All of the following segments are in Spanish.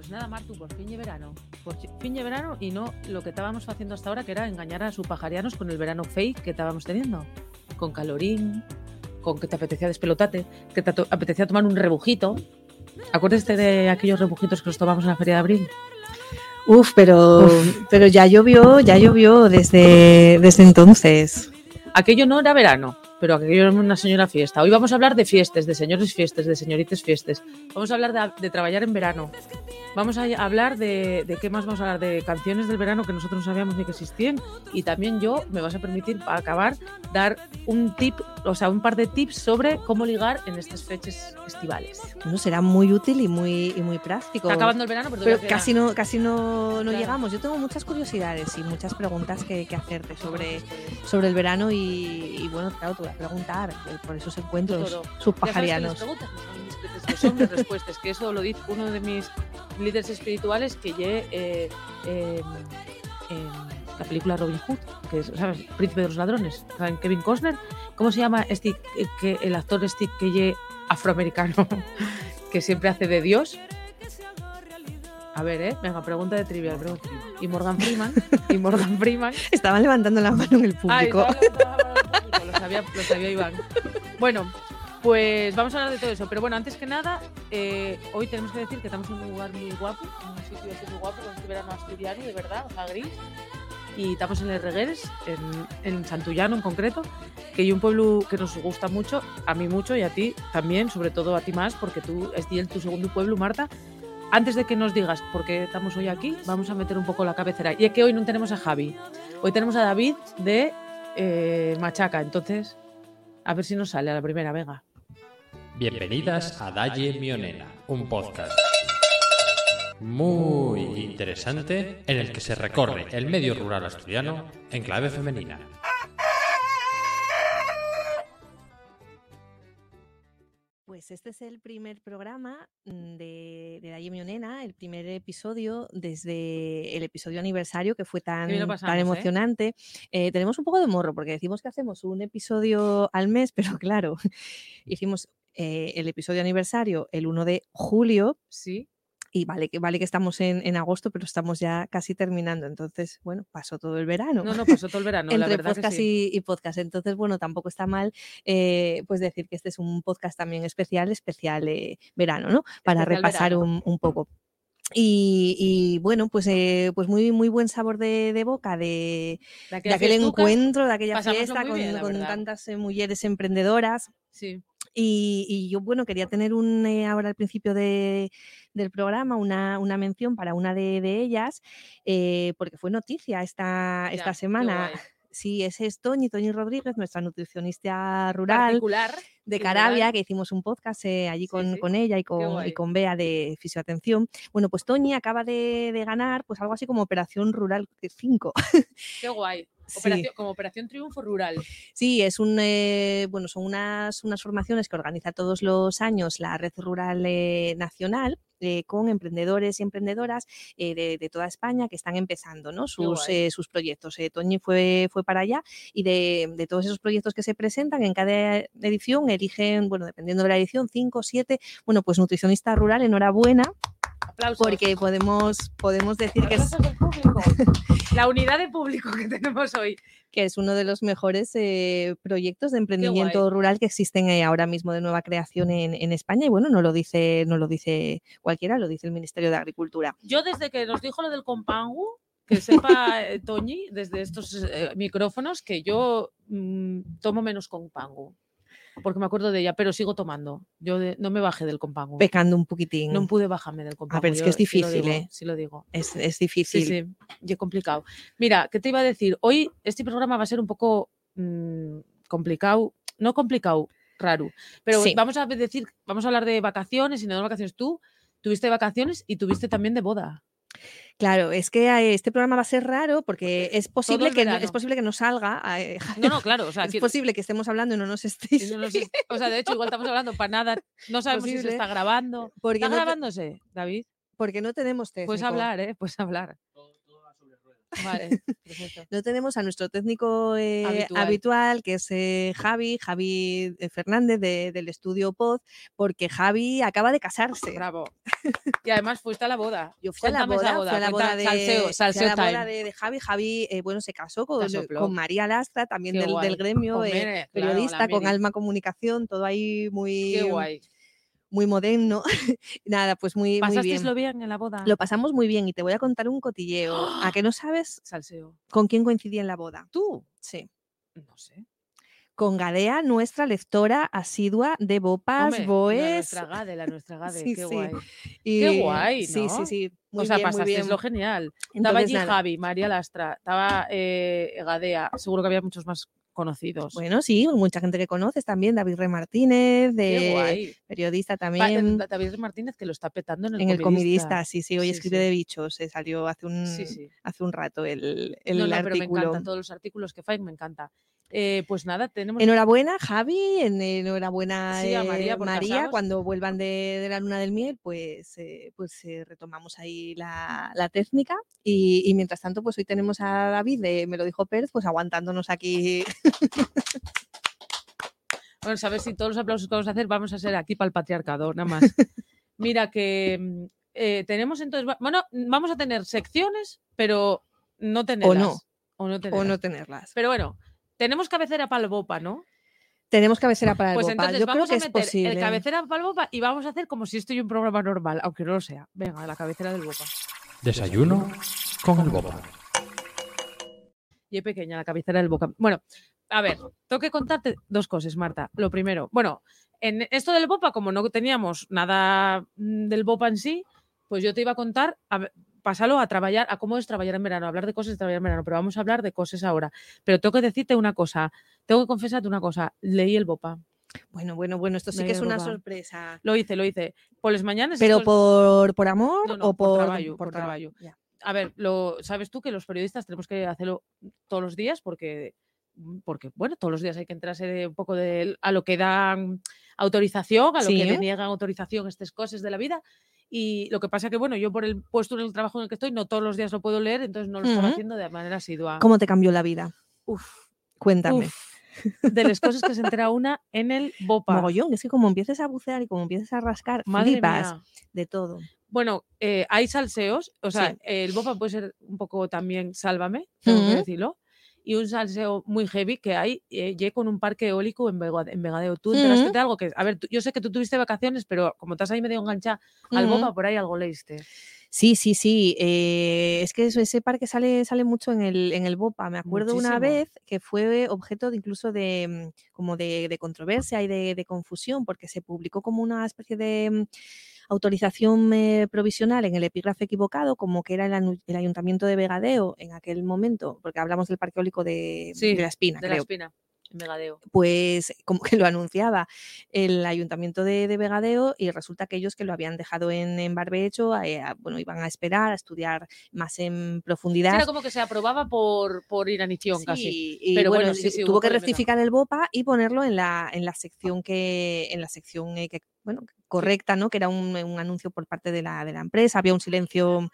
Pues nada, Martu, por fin de verano. Por fin de verano y no lo que estábamos haciendo hasta ahora, que era engañar a sus pajarianos con el verano fake que estábamos teniendo. Con calorín, con que te apetecía despelotate, que te apetecía tomar un rebujito. Acuérdate de aquellos rebujitos que los tomamos en la feria de abril. Uf, pero, pero ya llovió, ya llovió desde, desde entonces. Aquello no era verano, pero aquello era una señora fiesta. Hoy vamos a hablar de fiestas, de señores fiestas, de señoritas fiestas. Vamos a hablar de, de trabajar en verano. Vamos a hablar de, de qué más vamos a hablar, de canciones del verano que nosotros no sabíamos ni que existían. Y también yo me vas a permitir, para acabar, dar un tip, o sea, un par de tips sobre cómo ligar en estas fechas estivales. Bueno, será muy útil y muy, y muy práctico. Está acabando el verano, pero, Pero casi no, casi no, no Claro. llegamos. Yo tengo muchas curiosidades y muchas preguntas que, que hacerte sobre, sobre el verano y, y bueno, claro, te voy a preguntar eh, por esos encuentros subpajarianos. Sabes que no son las respuestas, que eso lo dice uno de mis líderes espirituales que lle eh, eh, en la película Robin Hood, que es, ¿sabes? Príncipe de los ladrones, ¿saben? Kevin Costner. ¿Cómo se llama este, eh, que el actor este que lle afroamericano, que siempre hace de Dios? A ver, ¿eh? Venga, pregunta de trivial, pregunta. Y Morgan Freeman, y Morgan Freeman Estaban levantando la mano en el Ay, público. la mano al público, lo sabía, lo sabía Iván. Bueno, pues vamos a hablar de todo eso. Pero bueno, antes que nada, eh, hoy tenemos que decir que estamos en un lugar muy guapo, en un sitio así muy guapo, con este verano asturiano, de verdad, o gris. Y estamos en Les Regueres, en, en Santullano en concreto, que hay un pueblo que nos gusta mucho, a mí mucho y a ti también, sobre todo a ti más, porque tú es el- tu segundo pueblo, Marta. Antes de que nos digas por qué estamos hoy aquí, vamos a meter un poco la cabecera. Y es que hoy no tenemos a Javi, hoy tenemos a David de eh, Machaca, entonces a ver si nos sale a la primera, venga. Bienvenidas a Dalle Mionena, un podcast muy interesante en el que se recorre el medio rural asturiano en clave femenina. Pues este es el primer programa mm, de, de Dalle Mionena, el primer episodio desde el episodio aniversario que fue tan, ¿eh? emocionante. Eh, tenemos un poco de morro porque decimos que hacemos un episodio al mes, pero claro, hicimos eh, el episodio aniversario el 1 de julio Sí, y vale que, vale que estamos en, en agosto, pero estamos ya casi terminando. Entonces, bueno, pasó todo el verano no, no, pasó todo el verano, la entre verdad que podcast sí. y, y podcast. Entonces, bueno, tampoco está mal eh, pues decir que este es un podcast también especial, especial eh, verano, ¿no? Para Especial repasar un, un poco. Y, y, bueno, pues, eh, pues muy, muy buen sabor de, de boca de, aquel fiestuca, encuentro, de aquella fiesta con, la verdad. tantas eh, mujeres emprendedoras. Sí, Y, y yo, bueno, quería tener un, eh, ahora al principio de- del programa una, una mención para una de, de ellas, eh, porque fue noticia esta, ya, esta semana. Sí, ese es Toñi, Toñi Rodríguez, nuestra nutricionista rural Particular. de Carabia, que hicimos un podcast eh, allí con, sí, con ella y con, y con Bea de Fisioatención. Bueno, pues Toñi acaba de, de ganar pues algo así como Operación Rural 5. Qué guay. Sí. Como Operación Triunfo Rural. Sí, es un eh, bueno, son unas, unas formaciones que organiza todos los años la Red Rural eh, Nacional. Eh, con emprendedores y emprendedoras eh, de, de toda España que están empezando ¿no? sus, eh, sus proyectos. Toñi fue, fue para allá y de, de todos esos proyectos que se presentan en cada edición eligen, bueno, dependiendo de la edición, cinco, siete, bueno, pues nutricionista rural, enhorabuena, Aplausos. porque podemos, podemos decir que es. La unidad de público que tenemos hoy. que es uno de los mejores eh, proyectos de emprendimiento rural que existen eh, ahora mismo de nueva creación en, en España. Y bueno, no lo dice, no lo dice cualquiera, lo dice el Ministerio de Agricultura. Yo desde que nos dijo lo del compangu, que sepa eh, Toñi, desde estos micrófonos, que yo mm, tomo menos compangu. Porque me acuerdo de ella, pero sigo tomando. Yo de- no me bajé del compangu. Pecando un poquitín. No pude bajarme del compangu. pero es que es sí lo difícil, digo, ¿eh? Sí lo digo. es, es Sí, difícil. sí, y es complicado. Mira, ¿qué te iba a decir? Hoy este programa va a ser un poco mm, complicado, no complicado, raro, pero Sí. vamos a decir, vamos a hablar de vacaciones y no de vacaciones. Tú tuviste vacaciones y tuviste también de boda. Claro, es que este programa va a ser raro porque es posible, que no, es posible que no salga. eh, No, no, claro, o sea, es quiero- posible que estemos hablando y no nos estéis. no nos es- o sea, de hecho, igual estamos hablando para nada, no sabemos si se está grabando. Porque ¿Está no, grabándose, David? porque no tenemos técnico. Puedes hablar, ¿eh? Puedes hablar. Vale, perfecto. No tenemos a nuestro técnico eh, Habitual. habitual. que es eh, Javi, Javi eh, Fernández de- del estudio Pod, porque Javi acaba de casarse. Bravo. Y además fuiste a la boda. Yo fui a la esa boda, fui a la boda de, salseo, fui a salseo la boda de, de Javi. Javi, eh, bueno, se casó con, María Lastra, también del, gremio, periodista, con. Alma Comunicación, todo ahí muy, Qué guay. Muy moderno. Nada, pues muy, muy ¿Pasasteis bien. lo bien en la boda? Lo pasamos muy bien y te voy a contar un cotilleo. ¿A que no sabes Salseo. con quién coincidí en la boda? ¿Tú? Sí. No sé. Con Gadea, nuestra lectora asidua de Bopas, Hombre, La Boes. nuestra Gade, la nuestra Gade. Sí, qué sí. guay. y- Qué guay, Sí, sí, ¿no? sí. Muy o sea, bien, muy pasasteis bien. lo genial. Estaba allí nada. Javi, María Lastra, estaba eh, Gadea. Seguro que había muchos más conocidos. Bueno, sí, mucha gente que conoces también, David Re Martínez, de periodista Pa- también. Da- David Martínez que lo está petando en el En el comidista. sí, sí, hoy Sí, escribe sí. de bichos, se salió hace un, Sí, hace un rato el, el no, no, pero me artículo. encanta todos los artículos que Faik, me encanta. Eh, pues nada, tenemos Enhorabuena, Javi, en- enhorabuena Sí, a eh, María por María, cuando vuelvan de, de la luna del miel, pues, eh, pues eh, retomamos ahí la, la técnica y, y mientras tanto, pues hoy tenemos a David, de, me lo dijo Pérez, pues aguantándonos aquí. Bueno, sabes si todos los aplausos que vamos a hacer vamos a ser aquí para el patriarcado, nada más. Mira que mm, eh, tenemos entonces, bueno, vamos a tener secciones, pero no tenerlas. no. O no o tenerlas. no tenerlas. Pero bueno, tenemos cabecera para el Bopa, ¿no? Tenemos cabecera para el Pues Bopa. entonces Yo creo vamos que a es meter posible. el cabecera para el Bopa y vamos a hacer como si esto es un programa normal, aunque no lo sea. Venga, la cabecera del Bopa. Desayuno con el Bopa. Y es pequeña la cabecera del Boca. Bueno, a ver, tengo que contarte dos cosas, Marta. Lo primero, bueno, en esto del Bopa, como no teníamos nada mm, del Bopa en sí, pues yo te iba a contar, a ver, pásalo a trabajar, a cómo es trabajar en verano, hablar de cosas de trabajar en verano, pero vamos a hablar de cosas ahora. Pero tengo que decirte una cosa, tengo que confesarte una cosa, leí el Bopa. Bueno, bueno, bueno, esto sí No que es una sorpresa. Lo hice, lo hice. Por las mañanas. ¿Pero por, por amor No, no, o por por, trabajo, por a ver, lo sabes tú que los periodistas tenemos que hacerlo todos los días porque, porque bueno, todos los días hay que entrarse de un poco de, a lo que dan autorización, a lo que Sí. deniegan autorización estas cosas de la vida. Y lo que pasa que, bueno, yo por el puesto en el trabajo en el que estoy, no todos los días lo puedo leer, entonces no lo estaba Ujú. haciendo de manera asidua. ¿Cómo te cambió la vida? Uf, Cuéntame. uf. De las cosas que se entera una en el Bopa. Mogollón, es que como empieces a bucear y como empieces a rascar, Madre flipas mía. de todo. Bueno, eh, hay salseos, o sea, Sí. el Bopa puede ser un poco también Sálvame, tengo que Ujú. decirlo. Y un salseo muy heavy que hay, eh, con un parque eólico en, Vega- en Vegadeo. ¿Tú enteraste Ujú. de algo? que A ver, tú- yo sé que tú tuviste vacaciones, pero como estás ahí medio enganchada al. Bopa, por ahí algo leíste. Sí, sí, sí. eh, es que eso- ese parque sale, sale mucho en el, en el Bopa. Me acuerdo una vez que fue objeto de incluso de mm, como de, de controversia y de, de confusión, porque se publicó como una especie de mm, autorización eh, provisional en el epígrafe equivocado, como que era el, ayuntamiento de Vegadeo en aquel momento, porque hablamos del parque eólico de, Sí, de la Espina, De la espina, Vegadeo. pues como que lo anunciaba el ayuntamiento de, de Vegadeo y resulta que ellos que lo habían dejado en, en barbecho, eh, a- bueno, iban a esperar a estudiar más en Sí, profundidad. era como que se aprobaba por, por inanición casi. Sí, y Pero bueno, bueno, sí, tuvo que rectificar el BOPA y ponerlo en la, en la sección que, en la sección eh, que, bueno, correcta, ¿no? Que era un, un anuncio por parte de la, de la empresa, había un silencio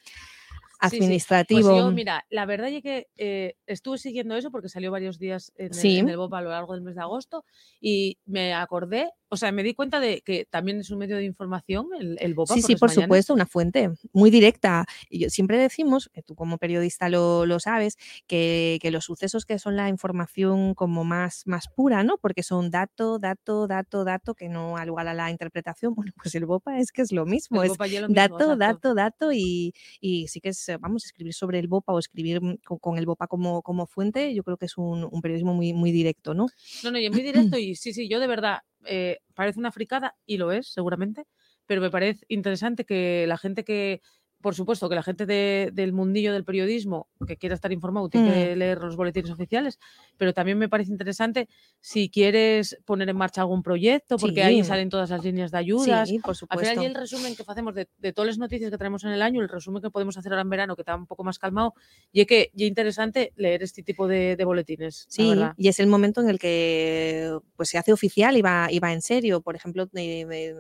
Sí, sí. Pues administrativo. yo, mira, la verdad es que eh, estuve siguiendo eso porque salió varios días en, el- Sí. en el BOPA a lo largo del mes de agosto y me acordé, o sea, me di cuenta de que también es un medio de información el, el BOPA. Sí, sí, las por mañanas. supuesto, una fuente muy directa. Y yo, siempre decimos, eh, tú como periodista lo, lo sabes, que, que los sucesos que son la información como más, más pura, ¿no? Porque son dato, dato, dato, dato, que no al lugar a la interpretación. Bueno, pues el BOPA es que es lo mismo, El es BOPA lo mismo, dato, exacto. dato, dato y, y sí que es, vamos, escribir sobre el BOPA o escribir con, con el BOPA como, como fuente, yo creo que es un, un periodismo muy, muy directo, ¿no? No, no, y en muy directo y sí, sí, yo de verdad, eh, parece una fricada y lo es, seguramente, pero me parece interesante que la gente que, por supuesto, que la gente de- del mundillo del periodismo que quiera estar informado tiene que Mm. leer los boletines oficiales, pero también me parece interesante si quieres poner en marcha algún proyecto, porque ahí Sí. salen todas las líneas de ayudas. Sí, por Al supuesto. final, y el resumen que hacemos de, de todas las noticias que tenemos en el año, el resumen que podemos hacer ahora en verano, que está un poco más calmado, y es que y es interesante leer este tipo de, de boletines. Sí, y es el momento en el que pues, se hace oficial y va, y va en serio. Por ejemplo, eh, eh,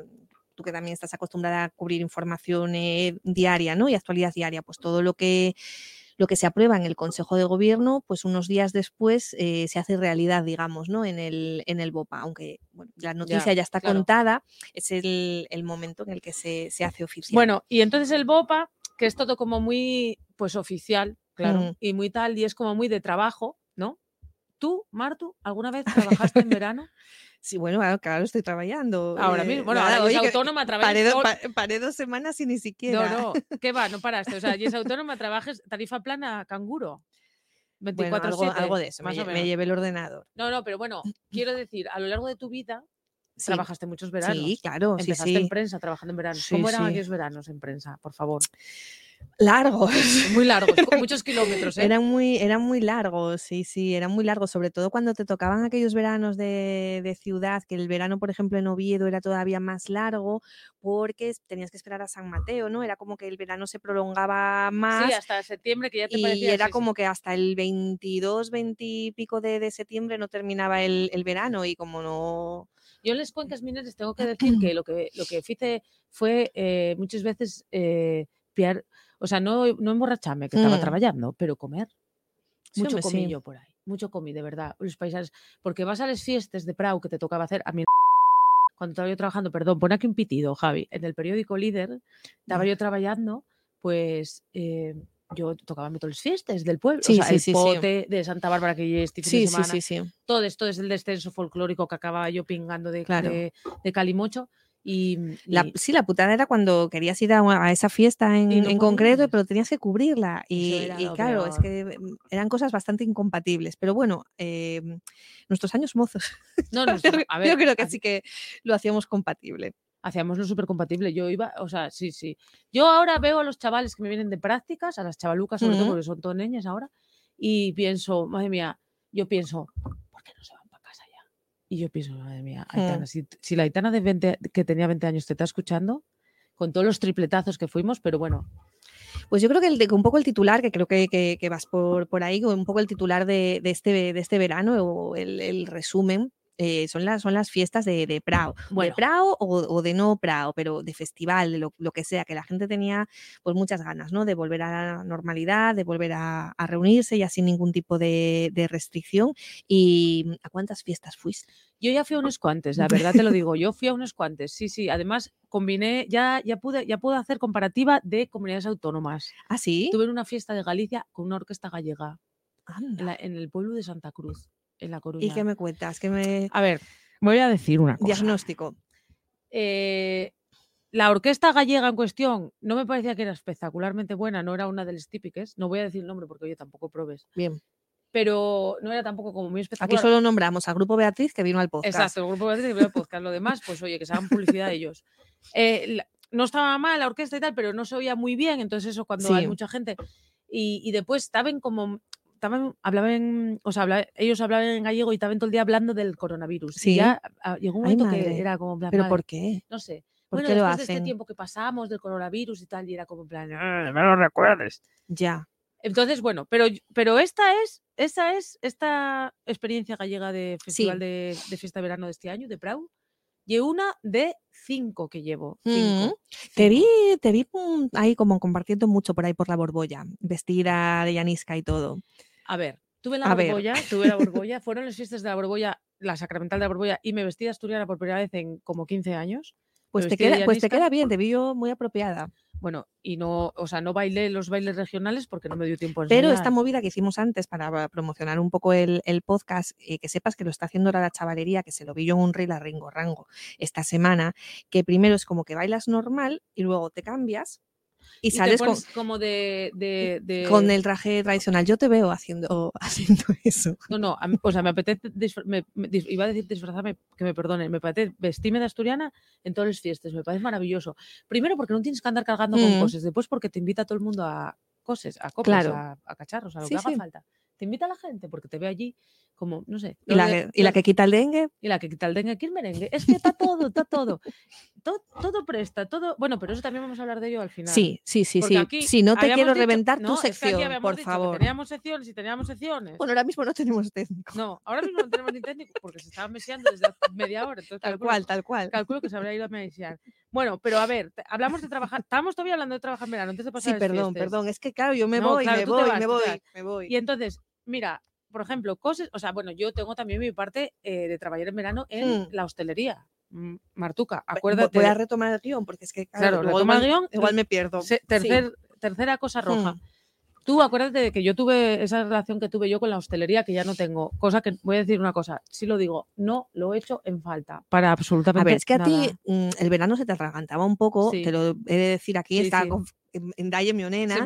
tú que también estás acostumbrada a cubrir información eh, diaria ¿no? y actualidad diaria, pues todo lo que lo que se aprueba en el Consejo de Gobierno, pues unos días después eh, se hace realidad, digamos, ¿no? En el, en el BOPA, aunque bueno, la noticia ya, está claro. contada, es el, el momento en el que se, se hace oficial. Bueno, y entonces el BOPA, que es todo como muy, pues oficial, claro, Mm. y muy tal, y es como muy de trabajo. ¿Tú, Martu, alguna vez trabajaste en verano? sí, bueno, claro, estoy trabajando. Ahora eh, mismo, bueno, ahora es autónoma través paré, pa- dos semanas y ni siquiera. No, no, ¿qué va? No paraste. O sea, y es autónoma, trabajes tarifa plana canguro. 24 Bueno, algo, algo de eso, me, más o lle- me menos. llevé el ordenador. No, no, pero bueno, quiero decir, a lo largo de tu vida Sí, trabajaste muchos veranos. sí, claro, sí, Empezaste sí. en prensa trabajando en verano. Sí, ¿Cómo eran aquellos veranos en prensa? Por favor. Largos. Muy largos, muchos kilómetros, ¿eh? Eran muy, eran muy largos, sí, sí, eran muy largos, sobre todo cuando te tocaban aquellos veranos de, de ciudad, que el verano, por ejemplo, en Oviedo era todavía más largo, porque tenías que esperar a San Mateo, ¿no? Era como que el verano se prolongaba más Sí, hasta septiembre, que ya te y parecía. era sí, sí. como que hasta el 22, 20 y pico de, de septiembre no terminaba el, el verano y como no... Yo en las cuencas mineras tengo que decir que lo que, lo que hice fue eh, muchas veces eh, piar, o sea, no, no emborracharme, que estaba Mm. trabajando, pero comer. Sí, Mucho comí yo por ahí, mucho comí, de verdad, los paisajes. Porque vas a las fiestas de Prau que te tocaba hacer, a mí cuando estaba yo trabajando, perdón, pon aquí un pitido, Javi, en el periódico Líder, estaba yo trabajando, pues eh, yo tocaba todas las fiestas del pueblo, Sí, o sea, sí, el sí, pote de Santa Bárbara que este fin Sí, de sí, semana, sí, sí. todo esto es el descenso folclórico que acababa yo pingando de, Claro. de, de Calimocho. Y, La, y- sí, la putada era cuando querías ir a, una- a esa fiesta en, no en concreto, pero tenías que cubrirla. Y, claro, es que mm, eran cosas bastante incompatibles. Pero bueno, eh, nuestros años mozos, no, no, a ver, yo creo que ha- sí que lo hacíamos compatible. hacíamos lo súper compatible. Yo iba, o sea, sí, sí. Yo ahora veo a los chavales que me vienen de prácticas, a las chavalucas sobre todo, porque son todas niñas ahora, y pienso, madre mía, yo pienso, ¿por qué no se van para casa ya? Y yo pienso, madre mía, Aitana, Mm. si, si la Aitana de 20, que tenía 20 años te está escuchando, con todos los tripletazos que fuimos, pero bueno, Pues yo creo que el un poco el titular, que creo que, que- que vas por, por ahí, un poco el titular de, de este, de este verano, o el, el resumen, eh, son, las, son las fiestas de, de Prao. Bueno. De Prao o, o de no Prao, pero de festival, de lo, lo que sea, que la gente tenía pues muchas ganas, ¿no? De volver a la normalidad, de volver a, a reunirse ya sin ningún tipo de, de restricción. ¿Y a cuántas fiestas fuiste? Yo ya fui a unos cuantes, la verdad te lo digo, yo fui a unos cuantes, sí, sí. Además, combiné, ya, ya pude, ya puedo hacer comparativa de comunidades autónomas. ¿Ah, sí? Tuve una fiesta de Galicia con una orquesta gallega Anda. en, la- en el pueblo de Santa Cruz, en La ¿Y Coruña. qué me cuentas? ¿Qué me... A ver, voy a decir una cosa. Diagnóstico. Eh, la orquesta gallega en cuestión no me parecía que era espectacularmente buena, no era una de las típicas, no voy a decir el nombre porque oye, tampoco probes, Bien. pero no era tampoco como muy Aquí espectacular. solo nombramos al grupo Beatriz que vino al podcast. Exacto, el grupo Beatriz que veo el podcast. Lo demás, pues oye, que se hagan publicidad ellos. Eh, no estaba mal la orquesta y tal, pero no se oía muy bien. Entonces, eso cuando hay mucha gente. Y, y después estaban como. Estaban, hablaban, o sea, ellos hablaban en gallego y estaban todo el día hablando del coronavirus. Y Sí. ya ah, llegó un Ay, momento que era como plan, ¿Pero madre, por qué? no sé. ¿Por bueno, qué lo después de este hacen? tiempo que pasamos del coronavirus y tal, y era como en plan, "Ah, no lo recuerdes. Ya. Entonces, bueno, pero, pero esta es, esta es esta experiencia gallega de festival de, de fiesta de verano de este año, de Prau, y una de cinco que llevo. Cinco. Mm. Te vi, te vi ahí como compartiendo mucho por ahí por la borbolla, vestida de Yanisca y todo. A ver, tuve la A ver. tuve la borbolla, fueron las fiestas de la borbolla, la sacramental de la borbolla, y me vestí de asturiana por primera vez en como 15 años. Pues te, queda, pues te queda bien, te vi yo muy apropiada. Bueno, y no, o sea, no bailé los bailes regionales porque no me dio tiempo a Pero esta movida que hicimos antes para promocionar un poco el, el podcast, eh, que sepas que lo está haciendo ahora la chavalería, que se lo vi yo en un reel a Ringo Rango esta semana, que primero es como que bailas normal y luego te cambias y, Y te sales con, como de, de, de- con el traje tradicional. Yo te veo haciendo, haciendo eso. No, no, a o sea, me apetece, me- me iba a decir disfrazarme, que me perdonen, me apetece vestirme de asturiana en todas las fiestas, me parece maravilloso. Primero porque no tienes que andar cargando con Mm. cosas, después porque te invita todo el mundo a cosas, a copas, Claro. a, a cacharros, a lo Sí, que haga sí. falta. Te invita la gente porque te ve allí, como, no sé. ¿Y la, de- que- y la que quita el dengue? y la que quita el dengue aquí el merengue. Es que está todo, está todo. todo. Todo presta, todo. Bueno, pero eso también vamos a hablar de ello al final. Sí, sí, sí, Porque sí. aquí Si no te quiero dicho- reventar no, tu es que aquí sección, por favor. teníamos secciones y teníamos secciones. Bueno, ahora mismo no tenemos técnico. No, ahora mismo no tenemos ni técnico porque se estaba meseando desde media hora. Entonces Tal calculo- cual, tal cual. Calculo que se habrá ido a mesear. Bueno, pero a ver, hablamos de trabajar. Estábamos todavía hablando de trabajar en verano antes de pasar Sí, perdón, fiestas. perdón. Es que claro, yo me No, voy, claro, me voy, vas, me voy, me voy. Y entonces, mira, por ejemplo, cosas, o sea, bueno, yo tengo también mi parte eh, de trabajar en verano en Mm. la hostelería. Mm, Martuca, acuérdate. Voy a retomar el guion porque es que claro, Claro, retoma el igual, guion, igual re- me pierdo. se- Sí. tercer, tercera cosa roja. Mm. Tú acuérdate de que yo tuve esa relación que tuve yo con la hostelería que ya no tengo. Cosa que voy a decir una cosa, sí lo digo, no lo he hecho en falta para A absolutamente ver, es que a ti mm, el verano se te atragantaba un poco, Sí. te lo he de decir aquí, Sí, está en, Dalle Mionena,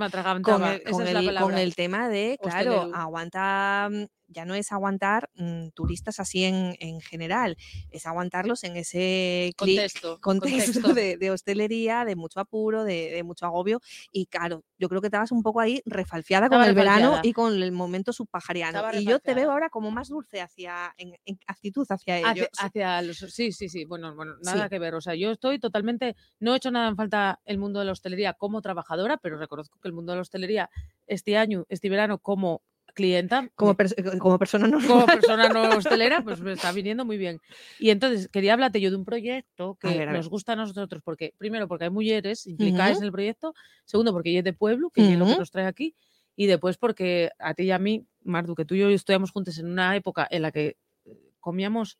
con el, con, el, con palabra. el tema de, claro, Hostelero. aguanta, mm, ya no es aguantar mm, turistas así en, en general, es aguantarlos en ese Contexto, contexto contexto. de, de hostelería, de mucho apuro, de, de mucho agobio. Y claro, yo creo que estabas un poco ahí refalfiada con el verano y con el momento subpajariano. Y yo te veo ahora como más dulce hacia, en, en actitud hacia ellos. hacia los sí, sí, sí. Bueno, bueno, nada Sí. que ver. O sea, yo estoy totalmente. No he hecho nada en falta el mundo de la hostelería como trabajadora, pero reconozco que el mundo de la hostelería este año, este verano, como clienta, Como, pers- eh, como persona como persona no hostelera, pues me está viniendo muy bien. Y entonces quería hablarte yo de un proyecto que ver, nos gusta a nosotros, porque primero porque hay mujeres implicadas Ujú. en el proyecto, segundo porque ella es de pueblo, que es lo que nos trae aquí, y después porque a ti y a mí, Mardu, que tú y yo estudiamos juntos en una época en la que eh, comíamos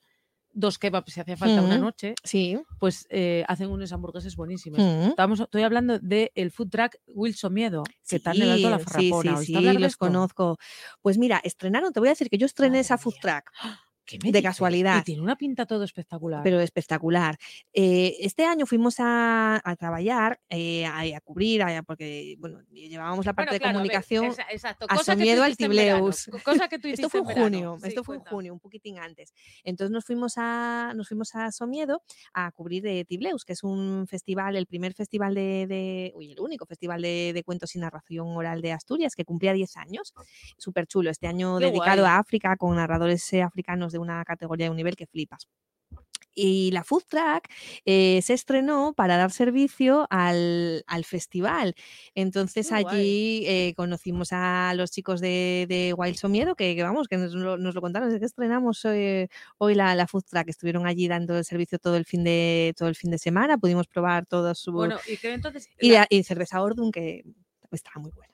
dos kebabs si hacía falta una noche, Sí. pues eh, hacen unas hamburguesas buenísimas. Mm. Estamos, estoy hablando del el food truck Wilson Miedo, que está en el Alto de la Farrapona. Sí, ¿Oíste sí, sí, de los esto? conozco. Pues mira, estrenaron, te voy a decir que yo estrené Madre esa food track, ¿Qué de dices? casualidad. Y tiene una pinta todo espectacular. pero espectacular. Eh, este año fuimos a, a trabajar, eh, a, a cubrir, a- porque bueno, llevábamos la parte Bueno, de a ver, comunicación. esa- exacto, a cosa que tú Somiedo al verano, Tibleus. co- Cosa que tú Esto fue en verano. junio, Sí, esto fue en junio, un poquitín antes. Entonces nos fuimos a, nos fuimos a Somiedo a cubrir de Tibleus, que es un festival, el primer festival de, de- uy, el único festival de, de cuentos y narración oral de Asturias, que cumplía 10 años. Súper chulo, este año Qué dedicado guay. a África, con narradores eh, africanos de una categoría de un nivel que flipas. Y la Food Track eh, se estrenó para dar servicio al, al festival. Entonces guay. allí eh, conocimos a los chicos de, de Wild Somiedo, que, que vamos, que nos lo, nos lo contaron, es que estrenamos eh, hoy la, la Food Track. Estuvieron allí dando el servicio todo el fin de, todo el fin de semana, pudimos probar todos su... Bueno, y que entonces. y, la- y cerveza Ordun, que estaba muy buena.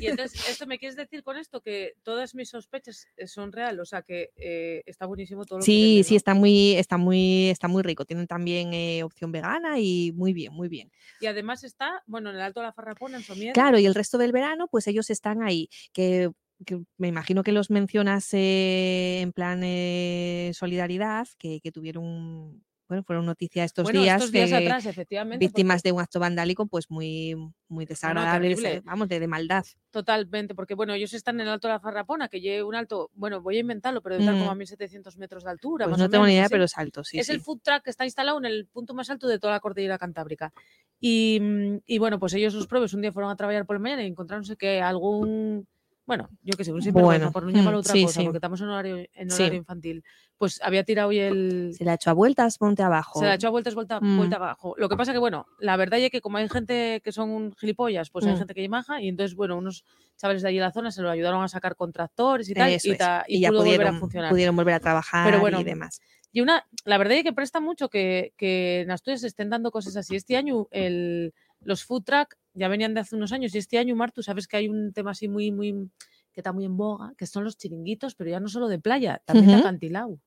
Y entonces, ¿esto me quieres decir con esto? Que todas mis sospechas eh, son reales, o sea que eh, está buenísimo todo lo que Sí, venden, sí, está muy, está muy, está muy rico. Tienen también eh, opción vegana y muy bien, muy bien. Y además está, bueno, en el Alto de la Farrapona, en Somiedo. Claro, y el resto del verano, pues ellos están ahí, que, que me imagino que los mencionas eh, en plan eh, solidaridad, que, que tuvieron, bueno, fueron noticia estos bueno, días, estos días que atrás, efectivamente. víctimas de un acto vandálico, pues muy, muy desagradable, de vamos, de, de maldad. Totalmente, porque bueno, ellos están en el Alto de la Farrapona, que lleve un alto, bueno, voy a inventarlo, pero debe estar como a Mm. 1700 metros de altura. Pues más no o tengo ni idea, pero es alto, sí. es sí. el food truck que está instalado en el punto más alto de toda la cordillera cantábrica. Y, mm, y bueno, pues ellos sus pruebas un día fueron a trabajar por la mañana y encontraronse que algún, bueno, yo que sé, un sinvergüenza, Bueno, por no llamar mm, otra sí, cosa, sí. porque estamos en horario, en Sí. horario infantil, pues había tirado hoy el... Se la ha hecho a vueltas, monte abajo. Se la ha hecho a vueltas, vuelta, Mm. vuelta abajo. Lo que pasa que, bueno, la verdad es que como hay gente que son gilipollas, pues hay Mm. gente que maja y entonces, bueno, unos chavales de allí de la zona se lo ayudaron a sacar con tractores y tal Eso y, es. ta- y y ya pudo volver pudieron, a funcionar. pudieron volver a trabajar bueno, y demás. Y una, la verdad es que presta mucho que, que en Asturias se estén dando cosas así. Este año el, los food truck ya venían de hace unos años y este año, Mar, tú sabes que hay un tema así muy, muy, que está muy en boga, que son los chiringuitos, pero ya no solo de playa, también de Ujú. acantilado.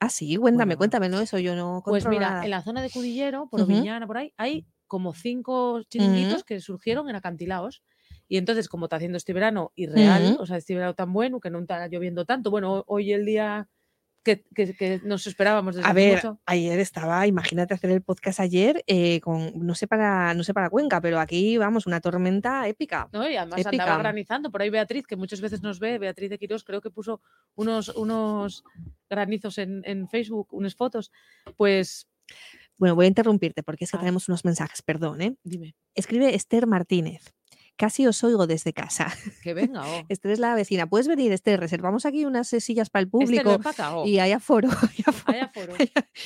Ah, sí, cuéntame, Bueno, cuéntame, ¿no? Eso yo no Pues mira, nada. en la zona de Cudillero, por. Oviñana, por ahí, hay como cinco chiringuitos que surgieron en acantilados. Y entonces, como está haciendo este verano irreal, o sea, este verano tan bueno, que no está lloviendo tanto, bueno, ho- hoy el día que, que- que nos esperábamos desde A ver, mucho. ayer estaba, imagínate hacer el podcast ayer eh, con, no sé para, no sé para Cuenca, pero aquí vamos, una tormenta épica. ¿no? Y además épica. andaba granizando. Por ahí Beatriz, que muchas veces nos ve, Beatriz de Quirós, creo que puso unos, unos granizos en, en Facebook, unas fotos. Pues, Bueno, voy a interrumpirte porque es que Ah. tenemos unos mensajes, perdón, ¿eh? dime. Escribe Esther Martínez, casi os oigo desde casa. Que venga, oh. Esther es la vecina. Puedes venir, Esther, reservamos aquí unas sillas para el Este público empaca, oh. y hay aforo. Hay aforo. Hay aforo.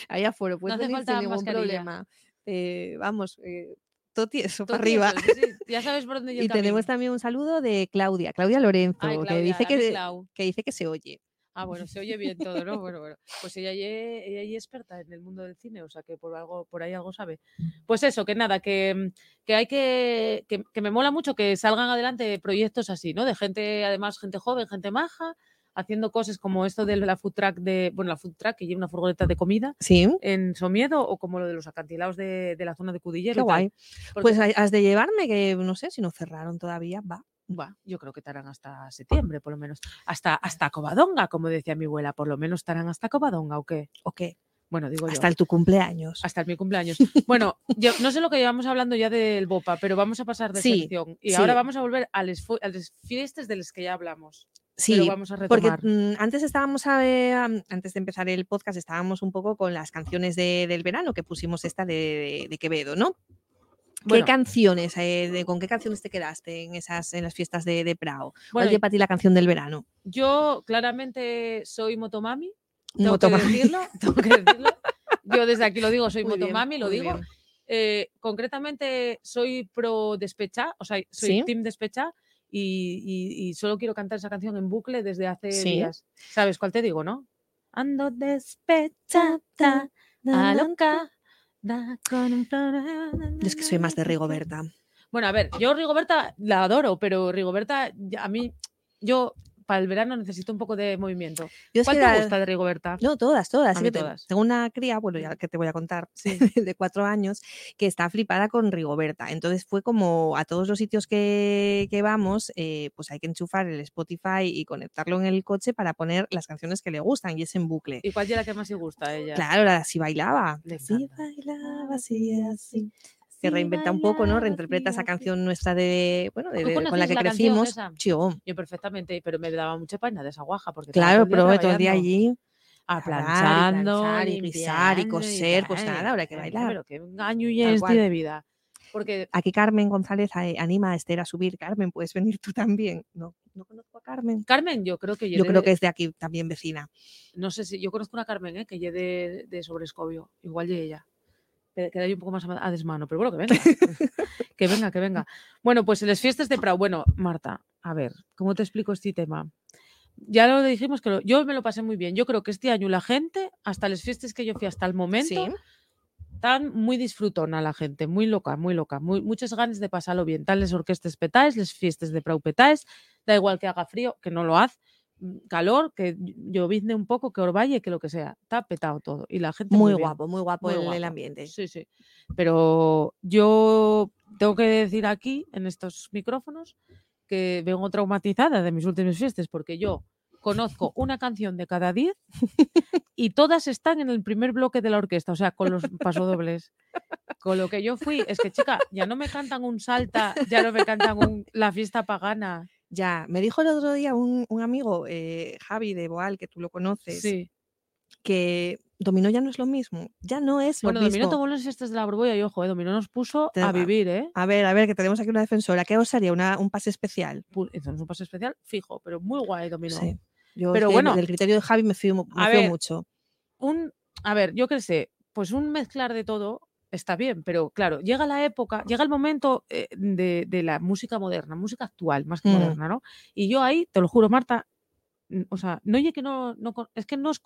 hay aforo, puedes hace venir falta sin ningún problema. Eh, vamos, eh, toti eso Todo para arriba. tieso, sí, sí, Ya sabes por dónde yo Y tenemos también un saludo de Claudia, Claudia Lorenzo, Ay, que, dice que, que dice que se oye. Ah, bueno, se oye bien todo, ¿no? Bueno, bueno. Pues ella es experta en el mundo del cine, o sea que por algo, por ahí algo sabe. Pues eso, que nada, que, mm, que hay que, que, que me mola mucho que salgan adelante proyectos así, ¿no? De gente, además, gente joven, gente maja, haciendo cosas como esto de la food truck de, bueno, la food truck que lleva una furgoneta de comida Sí, en Somiedo o como lo de los acantilados de, de la zona de Cudillero. qué guay. Porque- Pues has de llevarme, que no sé si no cerraron todavía, va. Yo creo que estarán hasta septiembre, por lo menos. Hasta, hasta Covadonga, como decía mi abuela, por lo menos estarán hasta Covadonga, ¿o qué? ¿O qué? Bueno, digo yo. Hasta el tu cumpleaños. hasta el mi cumpleaños. Bueno, yo no sé lo que llevamos hablando ya del Bopa, pero vamos a pasar de Sí, sección. Y sí. ahora vamos a volver a las a fiestas de las que ya hablamos. Sí, pero vamos a Porque retomar. mm, antes estábamos, a ver, am- antes de empezar el podcast, estábamos un poco con las canciones de- del verano que pusimos esta de, de- de Quevedo, ¿no? Bueno. ¿Qué canciones, eh, de, con qué canciones te quedaste en esas, en las fiestas de, de Prado? Bueno, ¿Cuál es para ti la canción del verano? yo claramente soy motomami. Tengo Motomami. que decirlo. Tengo que decirlo. Yo desde aquí lo digo, soy Muy bien, motomami, lo digo. Eh, concretamente soy pro despecha, o sea, soy Sí. team despecha y, y- y solo quiero cantar esa canción en bucle desde hace Sí. días. ¿Sabes cuál te digo, no? Ando despechada, a es que soy más de Rigoberta. Bueno, a ver, yo Rigoberta la adoro, pero Rigoberta ya- a mí, yo para el verano necesito un poco de movimiento. Yo ¿Cuál te la- gusta de Rigoberta? No, todas, todas. Sí. Tengo una cría, bueno, ya que te voy a contar, Sí. de cuatro años, que está flipada con Rigoberta. Entonces fue como a todos los sitios que, que vamos, eh, pues hay que enchufar el Spotify y conectarlo en el coche para poner las canciones que le gustan y es en bucle. ¿Y cuál es la que más te gusta a ella? Claro, la si bailaba. Le Si bailaba, sí, así. Se reinventa un poco, ¿no? bailaba, Reinterpreta esa canción nuestra de, bueno, de, ¿Tú de- con la que la crecimos. Yo perfectamente, pero me daba mucha pena de esa guaja. Porque Claro, pero todo el día allí. a lavar y planchando, planchar y guisar y coser, pues tal, nada, ahora hay que bailar. Pero qué engaño y este de vida. Porque Aquí Carmen González eh, anima a Esther a subir. Carmen, puedes venir tú también. No, no conozco a Carmen. Carmen, yo creo que Yo creo de- que es de aquí también vecina. No sé si. Yo conozco una Carmen, ¿eh? que llegue de, de Sobrescobio. Igual de ella. Que Queda ahí un poco más a desmano, pero bueno, que venga. que venga, que venga. Bueno, pues en las fiestas de Prado. Bueno, Marta, a ver, ¿cómo te explico este tema? Ya lo dijimos que lo- yo me lo pasé muy bien. Yo creo que este año la gente, hasta las fiestas que yo fui hasta el momento, Sí. tan muy disfrutona la gente, muy loca, muy loca, muy, muchas ganas de pasarlo bien. Tal les orquestas petáis, les fiestas de Prau petáis, da igual que haga frío, que no lo haz, mm, calor, que llovizne un poco, que orvalle, que lo que sea, está petado todo. Y la gente Muy guapo, muy guapo muy el, el guapo. ambiente. Sí, sí. Pero yo tengo que decir aquí, en estos micrófonos, que vengo traumatizada de mis últimas fiestas, porque yo conozco una canción de cada diez y todas están en el primer bloque de la orquesta, o sea, con los pasodobles. Con lo que yo fui, es que chica, ya no me cantan un salta, ya no me cantan un la fiesta pagana. Ya, me dijo el otro día un, un amigo, eh, Javi de Boal, que tú lo conoces, Sí. que Dominó ya no es lo mismo. Ya no es lo Bueno, mismo. Dominó tomó las fiestas de la borbolla y ojo, eh, Dominó nos puso Te a vivir, ¿eh? A ver, a ver, que tenemos aquí una defensora. ¿Qué os haría? Una, un pase especial. Pu- Eso no es un paso especial, fijo, pero muy guay Dominó. Sí. Yo Pero bueno, del criterio de Javi me fío, mu- me a fío ver, mucho. un, a ver, yo qué sé, pues un mezclar de todo está bien, pero claro, llega la época, llega el momento eh, de, de la música moderna, música actual, más que Mm. moderna, ¿no? Y yo ahí, te lo juro, Marta, o sea, no oye que no, es que no es,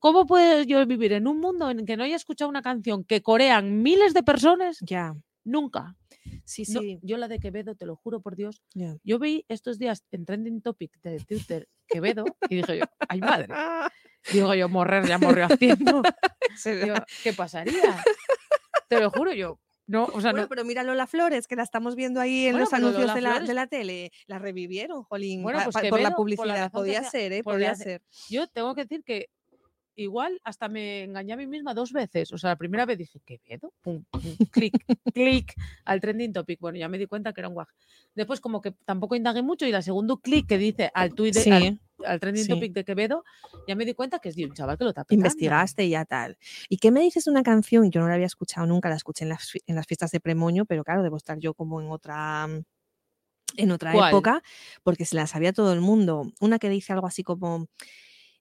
¿cómo puedo yo vivir en un mundo en que no haya escuchado una canción que corean miles de personas? Ya. Nunca. Sí, No, sí. yo la de Quevedo, te lo juro por Dios, yo vi estos días en Trending Topic de Twitter Quevedo y dije yo, ay madre, digo yo, morrer ya morrió haciendo. Digo, ¿Qué pasaría? Te lo juro yo. No, o sea, bueno, no, pero mira Lola Flores, que la estamos viendo ahí en Bueno, los anuncios de la, de la tele. La revivieron, Jolín, Bueno, pues pa- que por la Vero, por la publicidad. que podía ser, ¿eh? por Podía ser. yo tengo que decir que igual hasta me engañé a mí misma dos veces. O sea, la primera vez dije, ¿Quevedo? Pum, pum, clic, clic al trending topic. Bueno, ya me di cuenta que era un guaj. Después, como que tampoco indagué mucho, y la segundo clic que dice al de- Sí, al, al trending sí. topic de Quevedo, ya me di cuenta que es de un chaval que lo petando. investigaste y ya tal. ¿Y qué me dices de una canción? Yo no la había escuchado nunca, la escuché en las, fi- en las fiestas de Premoño, pero claro, debo estar yo como en otra mm, en otra ¿Cuál? época, porque se la sabía todo el mundo. Una que dice algo así como,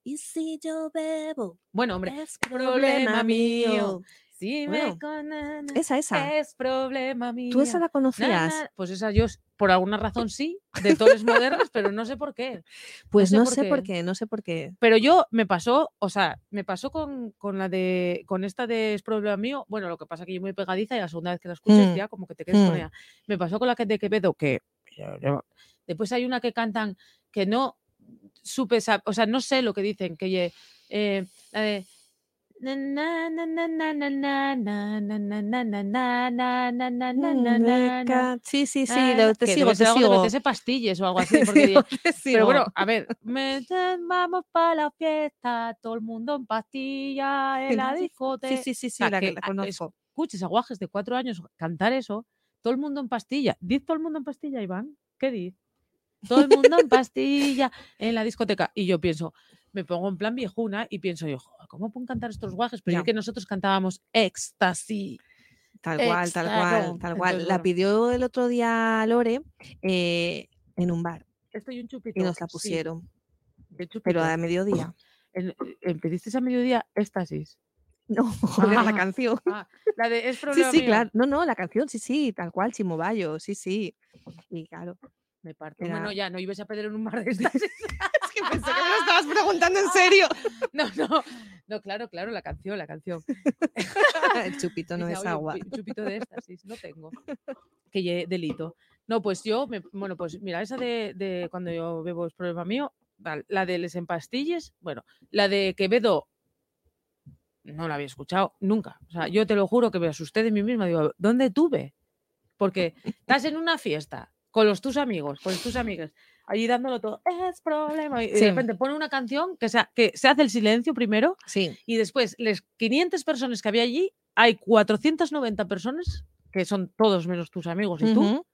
¿y si yo bebo? Bueno, hombre, Es problema mío. Si Bueno, me conan- Esa, esa. es problema mío. ¿Tú esa la conocías? na. Pues esa yo, por alguna razón sí, de tones modernos, pero no sé por qué. Pues sé no por sé por qué. no sé por qué. Pero yo me pasó, o sea, me pasó con, con la de, con esta de es problema mío. Bueno, lo que pasa que yo muy pegadiza y la segunda vez que la escuches Mm, ya como que te quedas con mm. ella. Me pasó con la que de Quevedo, que después hay una que cantan que no supe, o sea, no sé lo que dicen, que eh, la de... Sí, sí, sí, te sigo, te sigo. Que pastillas o algo así. Pero bueno, a ver. Vamos para la fiesta, todo el mundo en pastilla, en la discoteca. Sí, sí, sí, sí, la, que, conozco. Escuches a guajes de cuatro años cantar eso, todo el mundo en pastilla. ¿Diz todo el mundo en pastilla, Iván? ¿Qué dices? Todo el mundo en pastilla en la discoteca. Y yo pienso, me pongo en plan viejuna y pienso yo, "Joder, ¿cómo pueden cantar estos guajes? Pero Ya. es que nosotros cantábamos éxtasis. Tal cual, tal cual, tal cual. Entonces, La pidió el otro día Lore eh, en un bar Esto y un chupito. y nos la sí, pusieron, pero a mediodía. ¿Pedisteis a mediodía éxtasis? No, joder, la Ah. canción. Ah, la de es Sí, problema sí, mío. claro. No, no, la canción, sí, sí, tal cual, Chimobayo, sí, sí. Y claro. Me parto. Era- Bueno, ya, no ibas a pedir en un bar de estas. Es que pensé que me lo estabas preguntando en serio. No, no, no, claro, claro, la canción, la canción. El chupito no es "Oye, un agua. chupito de éxtasis, no tengo. Que delito. No, pues yo, me- bueno, pues mira, esa de, de cuando yo bebo es problema mío, la de les empastilles, bueno, la de Quevedo no la había escuchado nunca. O sea, yo te lo juro que me asusté de mí misma. Digo, ¿dónde tuve? Porque estás en una fiesta con los tus amigos, con tus amigas, allí dándolo todo, es problema. Y Sí. de repente pone una canción que, sea, que se hace el silencio primero Sí, y después, las 500 personas que había allí, hay 490 personas, que son todos menos tus amigos y tú, ujú,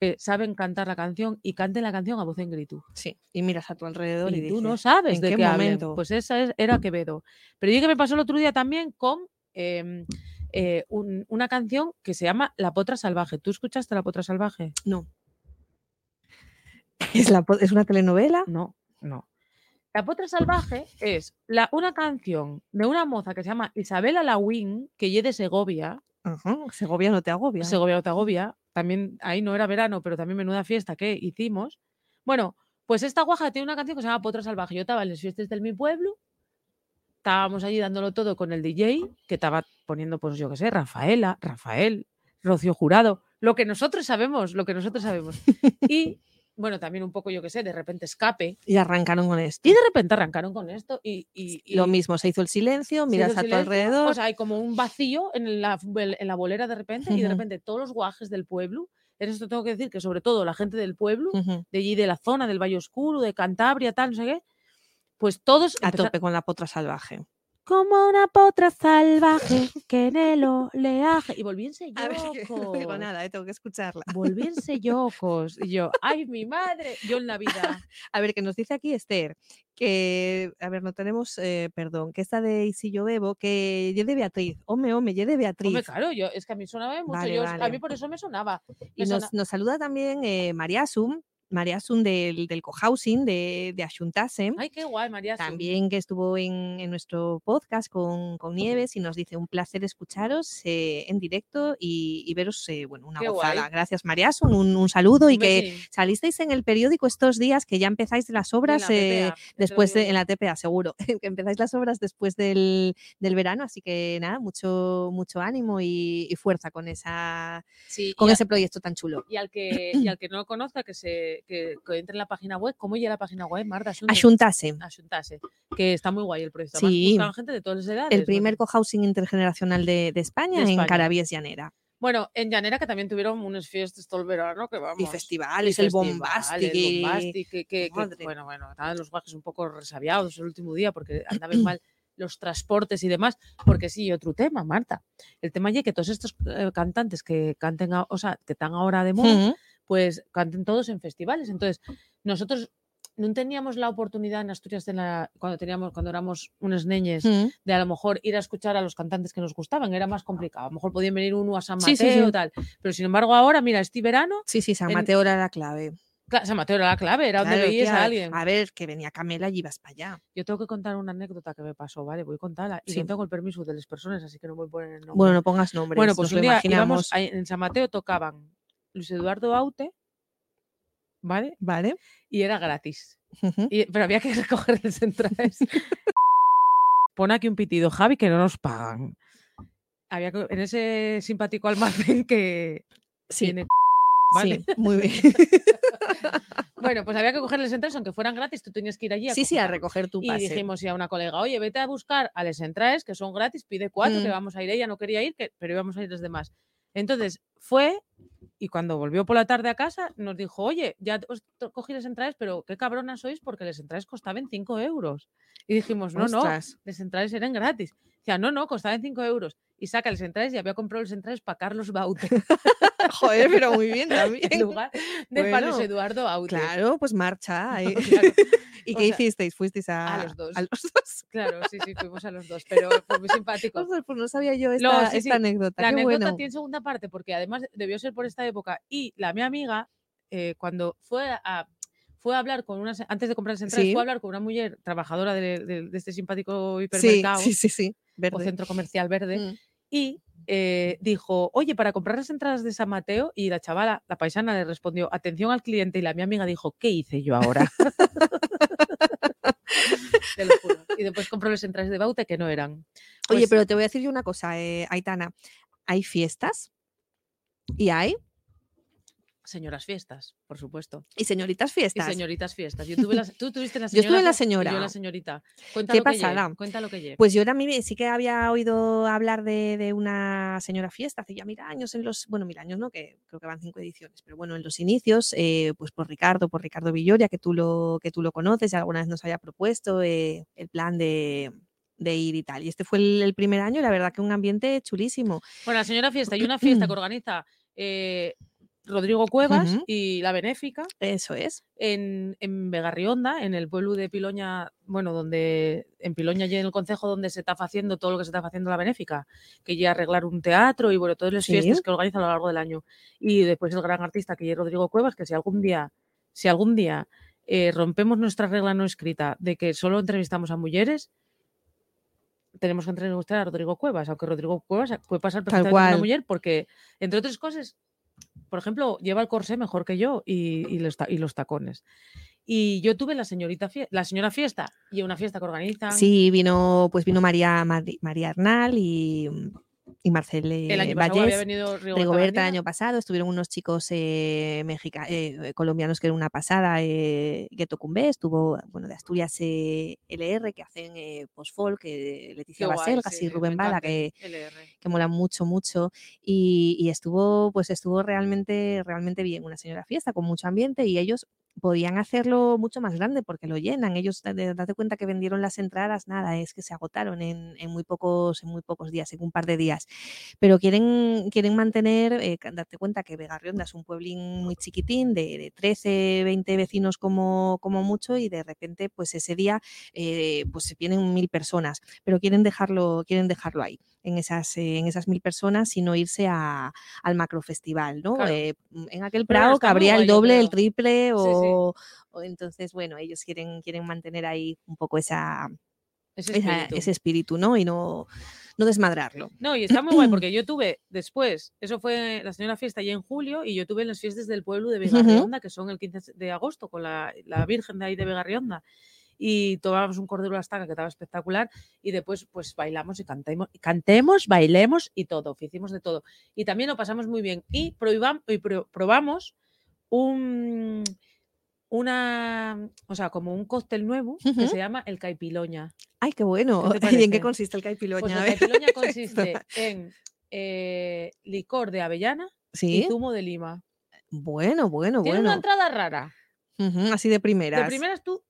que saben cantar la canción y canten la canción a voz en grito. sí. Y miras a tu alrededor y, Y tú no dices, sabes ¿en de qué qué, hablen. momento? Pues esa es- era Quevedo. Pero yo que me pasó el otro día también con em, eh, un- una canción que se llama La Potra Salvaje. ¿Tú escuchaste La Potra Salvaje? no. ¿Es, la, po- ¿Es una telenovela? No, no. La Potra Salvaje es la, una canción de una moza que se llama Isabela Lawin, que ye de Segovia, Ajá, Segovia no te agobia. Segovia o Tagovia, también ahí no era verano, pero también menuda fiesta que hicimos. Bueno, pues esta guaja tiene una canción que se llama Potra Salvaje. Yo estaba en las fiestas del mi pueblo, estábamos allí dándolo todo con el DJ, que estaba poniendo, pues yo qué sé, Rafaela, Rafael, Rocío Jurado, lo que nosotros sabemos, lo que nosotros sabemos. Y bueno, también un poco, yo qué sé, de repente escape. Y arrancaron con esto. Y de repente arrancaron con esto y... y- Lo y- mismo, se hizo el silencio, miras hizo a tu silencio, alrededor. O sea, hay como un vacío en la, en la bolera de repente y de repente todos los guajes del pueblo, en esto tengo que decir que sobre todo la gente del pueblo, ujú, de allí de la zona del Valle Oscuro, de Cantabria, tal, no sé qué, pues todos A tope con la potra salvaje. como una potra salvaje que en el oleaje y volvíense A ver, no digo yocos. nada, eh, tengo que escucharla. Volvíense yocos. Y yo, ay, mi madre, yo en la vida. A ver, que nos dice aquí Esther, que, a ver, no tenemos, eh, perdón, que esta de Y si yo bebo, que ye de Beatriz, home, home, ye de Beatriz. Hombre, claro, yo, es que a mí sonaba mucho. Vale, yo, A mí por eso me sonaba. y nos, sona- nos saluda también eh, María Sum, María Sum del, del cohousing de, de Axuntase. Ay, qué guay, María. Sum. También que estuvo en, en nuestro podcast con, con Nieves y nos dice un placer escucharos eh, en directo y, y veros, eh, bueno, una Qué gozada. guay. Gracias, Mariasun, un, un saludo y que salisteis en el periódico estos días que ya empezáis las obras la eh, después de, en la TPA, seguro, que empezáis las obras después del, del verano, así que nada, mucho, mucho ánimo y, y fuerza con, esa, Sí, con a- ese proyecto tan chulo. y al que y al que no lo conozca, que se que, que entre en la página web. ¿Cómo llega la página web, Marta? Asunte. Axuntase, Axuntase, que está muy guay el proyecto. Además, Sí. gente de todas las edades. el ¿no? primer cohousing intergeneracional de, de España, en España. Carabies Llanera. Bueno, en Llanera que también tuvieron unas fiestas todo el verano que vamos. Y festivales, el festivales, Bombastic. y- Bombastic, que, que- que, Madre. bueno, bueno, estaban los guajes un poco resabiados el último día porque andaban mal los transportes y demás, porque sí, otro tema, Marta. El tema es que todos estos eh, cantantes que canten, a- o sea, que están ahora de moda. Pues canten todos en festivales. Entonces, nosotros non teníamos la oportunidad en Asturias de la, cuando teníamos cuando éramos unos neñes Mm. de a lo mejor ir a escuchar a los cantantes que nos gustaban, era más complicado. A lo mejor podían venir uno a San Sí, Mateo sí, sí. tal, pero sin embargo ahora, mira, este verano, Sí, sí, San En- Mateo era la clave. cla- San Mateo era la clave, era donde Claro, veías tía, a alguien. A ver, que venía Camela y ibas para allá. Yo tengo que contar una anécdota que me pasó, ¿vale? Voy a contarla y Sí. no tengo el permiso de las personas, así que no voy a poner el nombre. Bueno, no pongas nombres. Bueno, pues un día imaginamos. íbamos en San Mateo tocaban Luis Eduardo Aute, ¿vale? Vale. Y era gratis. Y- pero había que recoger las entradas. Pon aquí un pitido, Javi, que no nos pagan. Había que- en ese simpático almacén que Sí, tiene. ¿vale? sí, muy bien. Bueno, pues había que coger las entradas, aunque fueran gratis, tú tenías que ir allí a sí, sí, a recoger tu Y pase. dijimos ya a una colega, oye, vete a buscar a las entradas, que son gratis, pide cuatro, que Mm. vamos a ir. Ella no quería ir, que- pero íbamos a ir los demás. Entonces fue y cuando volvió por la tarde a casa nos dijo, oye, ya os cogí las entradas, pero qué cabronas sois porque las entradas costaban 5 euros. Y dijimos, no, no, Ostras. las entradas eran gratis. Decía, no, no, costaban 5 euros. Y saca las entradas y había comprado las entradas para Carlos Baute Joder, pero muy bien también. en lugar de Bueno, Eduardo Aute. Claro, pues marcha. Claro. ¿Y o qué sea, hicisteis? ¿Fuisteis a, a los dos. A los dos. Claro, sí, sí, fuimos a los dos, pero fue muy simpático. Pues no sabía yo esta, sí, sí, esta anécdota. La qué anécdota bueno. tiene segunda parte porque además debió ser por esta época y la mi amiga eh, cuando fue a fue a hablar con una antes de comprar las entradas Sí. fue a hablar con una mujer trabajadora de, de- de este simpático hipermercado sí, sí, sí. Verde. centro comercial verde Mm. y eh, dijo oye para comprar las entradas de San Mateo y la chavala la paisana le respondió atención al cliente y la mi amiga dijo qué hice yo ahora Te lo juro. y después compró las entradas de Baute que no eran Oye, Pues- pero te voy a decir yo una cosa, eh, Aitana. Hay fiestas y hay señoras fiestas por supuesto y señoritas Y fiestas. señorita fiestas. Yo tuve la, tú tuviste la Yo señora. estuve en la fiesta y Yo señora. la señorita. Cuenta Qué lo que pasada. Cuenta lo que lle. Pues yo también sí que había oído hablar de, de una señora fiesta hace ya mil años, en los, bueno, mil años no, que creo que van cinco ediciones, pero bueno, en los inicios, eh, pues por Ricardo, por Ricardo Villoria, que tú lo, que tú lo conoces, y alguna vez nos haya propuesto eh, el plan de, de ir y tal. Y este fue el, el primer año, y la verdad que un ambiente chulísimo. Bueno, la señora fiesta y una fiesta que organiza eh, Rodrigo Cuevas y la Benéfica Eso es. en, en Begarrionda, en el pueblo de Piloña, bueno, donde en Piloña y en el concejo donde se está haciendo todo lo que se está haciendo la Benéfica, que ya arreglar un teatro y bueno, todas las Sí. fiestas que organiza a lo largo del año. Y después el gran artista que es Rodrigo Cuevas, que si algún día, si algún día eh, rompemos nuestra regla no escrita de que solo entrevistamos a mujeres, tenemos que entrevistar a Rodrigo Cuevas, aunque Rodrigo Cuevas puede pasar perfectamente por una mujer, porque, entre otras cosas, por ejemplo, lleva el corsé mejor que yo y, los, tacones. Y yo tuve la señorita la señora fiesta y una fiesta que organizan. Sí, vino, pues vino María, María Arnal y, y Marcel el año eh, pasado había Vallés. venido Rigoberta Rigoberta el año pasado, estuvieron unos chicos eh, mexica- eh, colombianos que era una pasada, eh, Gueto Cumbé, estuvo, bueno, de Asturias eh, LR, que hacen eh, post-folk, Leticia sí, y me Rubén Bala, que, que molan mucho, mucho, y, y estuvo, pues estuvo realmente, realmente bien, una señora fiesta con mucho ambiente y ellos podían hacerlo mucho más grande porque lo llenan. Ellos, date cuenta que vendieron las entradas, nada, es que se agotaron en, muy pocos, en muy pocos días, en un par de días. Pero quieren, quieren mantener, eh, date cuenta que Vegarrionda es un pueblín muy chiquitín, de, de 13, 20 vecinos como, como mucho, y de repente, pues ese día, eh, pues vienen mil personas, pero quieren dejarlo, quieren dejarlo ahí en esas, eh, en esas mil personas y no irse a, al macrofestival, ¿no? Claro. Eh, mm, en aquel Prado cabría el doble, el triple, Sí, o, o entonces, bueno, ellos quieren, quieren mantener ahí un poco esa, Ese esa- espíritu. ese espíritu, ¿no? Y no, no desmadrarlo. No, y está muy guay porque yo tuve después, eso fue la señora fiesta ya en julio, y yo tuve las fiestas del pueblo de. Vegarrionda, que son el 15 de agosto, con la, la Virgen de ahí de Vegarrionda. Y tomábamos un cordero a la estaca que estaba espectacular, y después pues bailamos y cantemos, y cantemos, bailemos y todo, hicimos de todo. Y también lo pasamos muy bien. Y, prohibam- y pro- probamos un, una, o sea, como un cóctel nuevo que se llama el caipiloña. Ay, qué bueno. ¿Qué ¿Y en qué consiste el caipiloña? Pues el caipiloña consiste en eh, licor de avellana y Sí. zumo de lima. Bueno, bueno, Tiene una bueno. entrada rara. Así de primeras. De primeras tú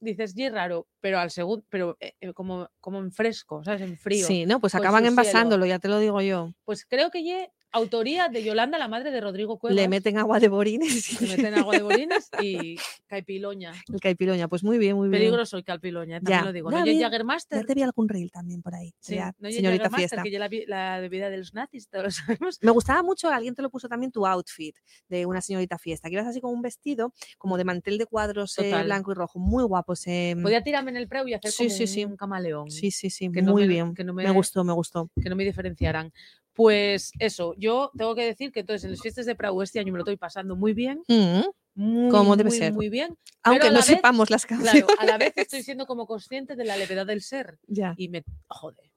dices, y es raro, pero al segundo, pero eh, eh, como, como en fresco, ¿sabes? En frío. Sí, no, pues acaban cielo. envasándolo, ya te lo digo yo. Pues creo que ye Autoría de Yolanda, la madre de Rodrigo Cuevas. Le meten agua de borines. Le meten agua de borines y caipiloña. El caipiloña, pues muy bien, muy bien. Peligroso el caipiloña, también Ya. lo digo. No, No, Jagermaster. Ya te vi algún reel también por ahí. Sí, ya, no, señorita fiesta. que yo la, vi- la bebida de los nazis, todos lo sabemos. Me gustaba mucho, alguien te lo puso también tu outfit de una señorita fiesta, que ibas así con un vestido como de mantel de cuadros eh, blanco y rojo, muy guapos. eh, Podía tirarme en el preu y hacer Sí, como sí, sí. un camaleón. Sí, sí, sí, que no muy me- bien. que no me... me- gustó, me gustó. que no me diferenciaran. Pues eso, yo tengo que decir que entonces en las fiestas de Prau este año me lo estoy pasando muy bien. Mm, Muy, Como debe muy, ser. Muy bien. Aunque no la vez- sepamos las canciones. Claro, a la vez estoy siendo como consciente de la levedad del ser Ya. y me jode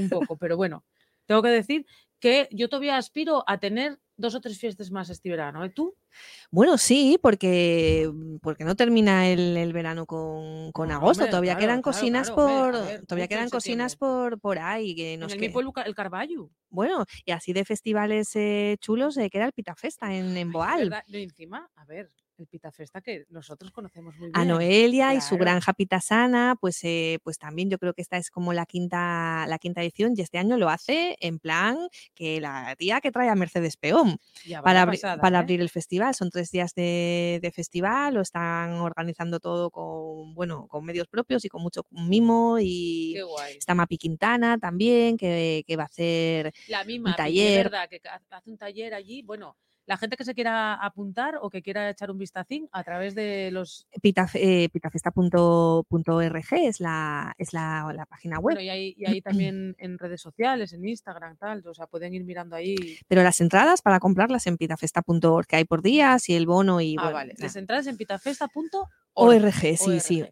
un poco, pero bueno, tengo que decir que yo todavía aspiro a tener dos o tres fiestas más este verano. ¿eh? ¿Tú? Bueno, sí, porque, porque no termina el, el verano con, con No, agosto. hombre, todavía claro, quedan claro, por. ver, todavía quedan cocinas por, por ahí. Que nos en el mi que- pueblo, el Carballo. Bueno, y así de festivales eh, chulos eh, queda el Pitafesta en, en Ay, Boal. ¿verdad? No, y encima, a ver, el Pitafesta que nosotros conocemos muy bien. a Noelia y su granja pitasana, pues, eh, pues también yo creo que esta es como la quinta, la quinta edición y este año lo hace en plan que la tía que trae a Mercedes Peón para, abri- ¿eh? abrir el festival. Son tres días de, de festival, lo están organizando todo con, bueno, con medios propios y con mucho mimo y Qué guay. está Mapi Quintana también que, que va a hacer La misma, taller. verdad, que ha- hace un taller allí. Bueno, la gente que se quiera apuntar o que quiera echar un vistacín a través de los. pitaf- eh, pitafesta.org es la, es la, la página web. Bueno, y ahí, y ahí también en redes sociales, en Instagram, tal. O sea, pueden ir mirando ahí. Pero las entradas para comprarlas en pitafesta.org, que hay por días y el bono y ah, bueno, vale. nada. Las entradas en pitafesta.org. ORG, sí, sí.